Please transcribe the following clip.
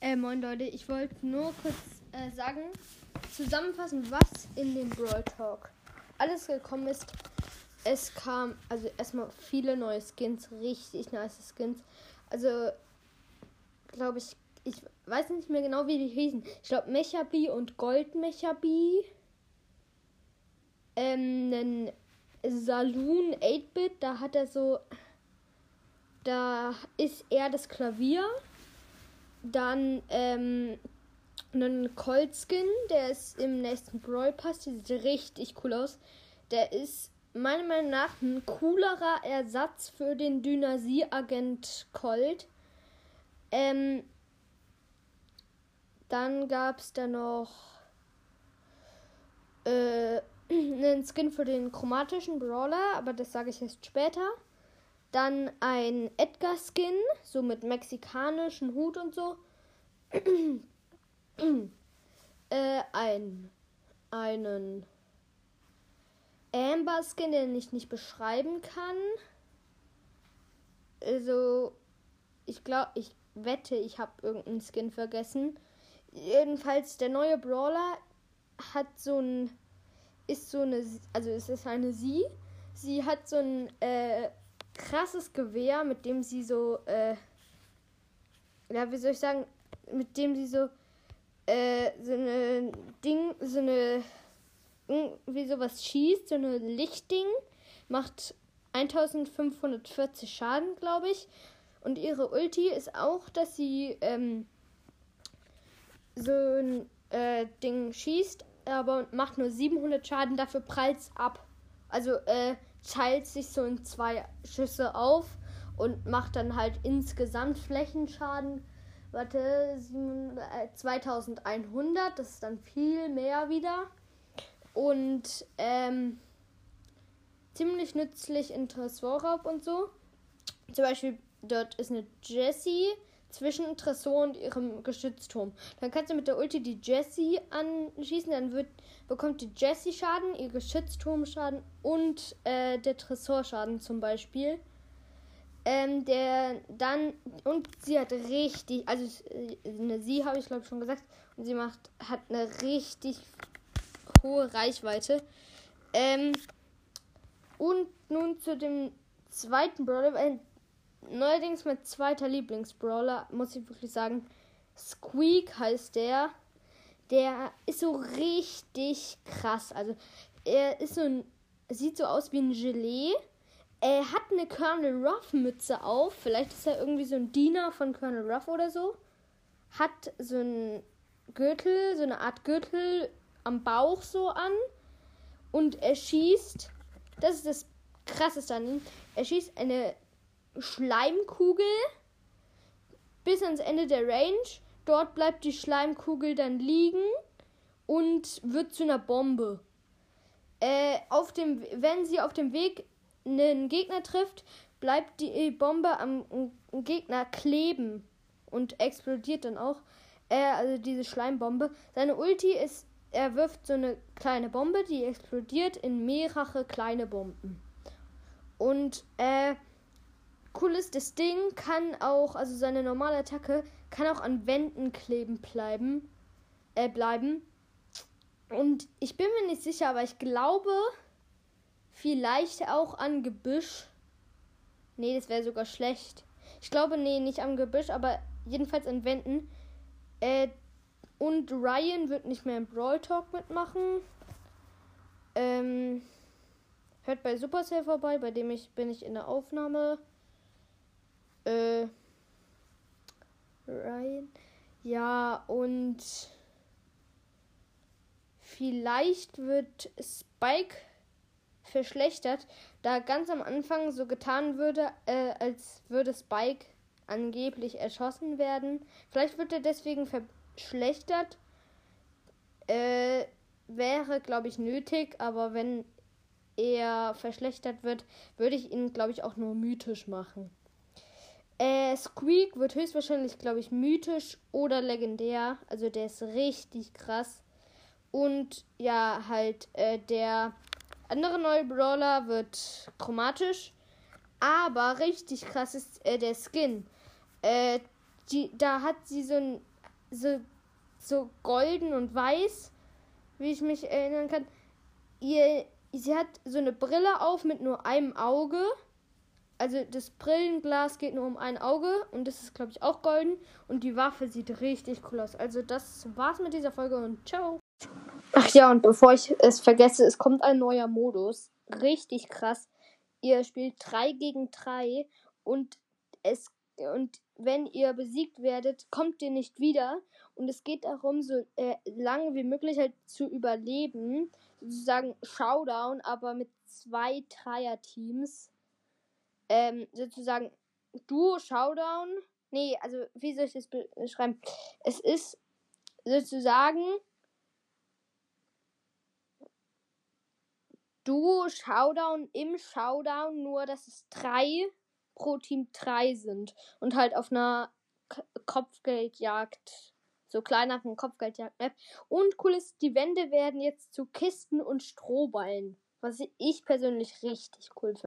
Äh, moin Leute, ich wollte nur kurz äh, sagen, zusammenfassen, was in dem Brawl Talk alles gekommen ist. Es kam, also erstmal viele neue Skins, richtig nice Skins. Also, glaube ich, ich weiß nicht mehr genau, wie die hießen. Ich glaube, Mechabi und Gold Mechabi. Ähm, einen Saloon 8-Bit, da hat er so. Da ist er das Klavier. Dann ähm, einen Colt Skin, der ist im nächsten Brawl Pass. Der sieht richtig cool aus. Der ist meiner Meinung nach ein coolerer Ersatz für den Dynasie-Agent Colt. Ähm, dann gab es da noch äh, einen Skin für den chromatischen Brawler, aber das sage ich erst später. Dann ein Edgar-Skin, so mit mexikanischen Hut und so. äh, ein, einen Amber-Skin, den ich nicht beschreiben kann. Also, ich glaube, ich wette, ich habe irgendeinen Skin vergessen. Jedenfalls, der neue Brawler hat so ein, ist so eine, also es ist eine Sie. Sie hat so ein, äh, krasses Gewehr, mit dem sie so, äh, ja, wie soll ich sagen, mit dem sie so, äh, so eine Ding, so eine, wie sowas schießt, so eine Lichtding, macht 1540 Schaden, glaube ich. Und ihre Ulti ist auch, dass sie, ähm, so ein äh, Ding schießt, aber macht nur 700 Schaden, dafür prallt ab. Also, äh, teilt sich so in zwei Schüsse auf und macht dann halt insgesamt Flächenschaden. Warte, 2100, äh, das ist dann viel mehr wieder. Und ähm, ziemlich nützlich in Tresorraub und so. Zum Beispiel dort ist eine Jessie zwischen Tresor und ihrem Geschützturm. Dann kannst du mit der Ulti die Jessie anschießen, dann wird, bekommt die Jessie Schaden, ihr Geschützturm Schaden und äh, der Tresor Schaden zum Beispiel. Ähm, der dann und sie hat richtig, also eine sie habe ich glaube schon gesagt und sie macht hat eine richtig hohe Reichweite. Ähm, und nun zu dem zweiten Brawler, neuerdings mein zweiter Lieblingsbrawler, muss ich wirklich sagen. Squeak heißt der. Der ist so richtig krass. Also, er ist so ein. Sieht so aus wie ein Gelee. Er hat eine Colonel Ruff Mütze auf. Vielleicht ist er irgendwie so ein Diener von Colonel Ruff oder so. Hat so ein Gürtel, so eine Art Gürtel am Bauch so an. Und er schießt. Das ist das krasseste an ihm. Er schießt eine Schleimkugel bis ans Ende der Range. Dort bleibt die Schleimkugel dann liegen und wird zu einer Bombe. Äh, auf dem, wenn sie auf dem Weg einen Gegner trifft, bleibt die Bombe am Gegner kleben und explodiert dann auch. Äh, also diese Schleimbombe. Seine Ulti ist, er wirft so eine kleine Bombe, die explodiert in mehrere kleine Bomben. Und äh, Cool ist, das Ding kann auch, also seine normale Attacke kann auch an Wänden kleben bleiben. Äh, bleiben. Und ich bin mir nicht sicher, aber ich glaube, vielleicht auch an Gebüsch. Nee, das wäre sogar schlecht. Ich glaube, nee, nicht am Gebüsch, aber jedenfalls an Wänden. Äh, und Ryan wird nicht mehr im Brawl Talk mitmachen. Ähm, hört bei Supercell vorbei, bei dem ich bin ich in der Aufnahme. Äh, Ryan. Ja, und vielleicht wird Spike verschlechtert, da ganz am Anfang so getan würde, äh, als würde Spike angeblich erschossen werden. Vielleicht wird er deswegen verschlechtert. Äh, wäre, glaube ich, nötig, aber wenn er verschlechtert wird, würde ich ihn, glaube ich, auch nur mythisch machen. Äh, Squeak wird höchstwahrscheinlich, glaube ich, mythisch oder legendär. Also der ist richtig krass. Und ja, halt, äh, der andere neue Brawler wird chromatisch. Aber richtig krass ist äh, der Skin. Äh, die, da hat sie so ein. so, so golden und weiß, wie ich mich erinnern kann. Ihr, sie hat so eine Brille auf mit nur einem Auge. Also das Brillenglas geht nur um ein Auge und das ist, glaube ich, auch golden. Und die Waffe sieht richtig cool aus. Also das war's mit dieser Folge und ciao. Ach ja, und bevor ich es vergesse, es kommt ein neuer Modus. Richtig krass. Ihr spielt 3 gegen 3 und es und wenn ihr besiegt werdet, kommt ihr nicht wieder. Und es geht darum, so äh, lange wie möglich halt zu überleben. Sozusagen Showdown, aber mit zwei Dreier-Teams. Ähm, sozusagen Duo Showdown. Nee, also wie soll ich das beschreiben? Es ist sozusagen Duo Showdown im Showdown, nur dass es drei pro Team drei sind und halt auf einer K Kopfgeldjagd, so kleineren Kopfgeldjagd-Map. Und cool ist, die Wände werden jetzt zu Kisten und Strohballen, was ich persönlich richtig cool finde.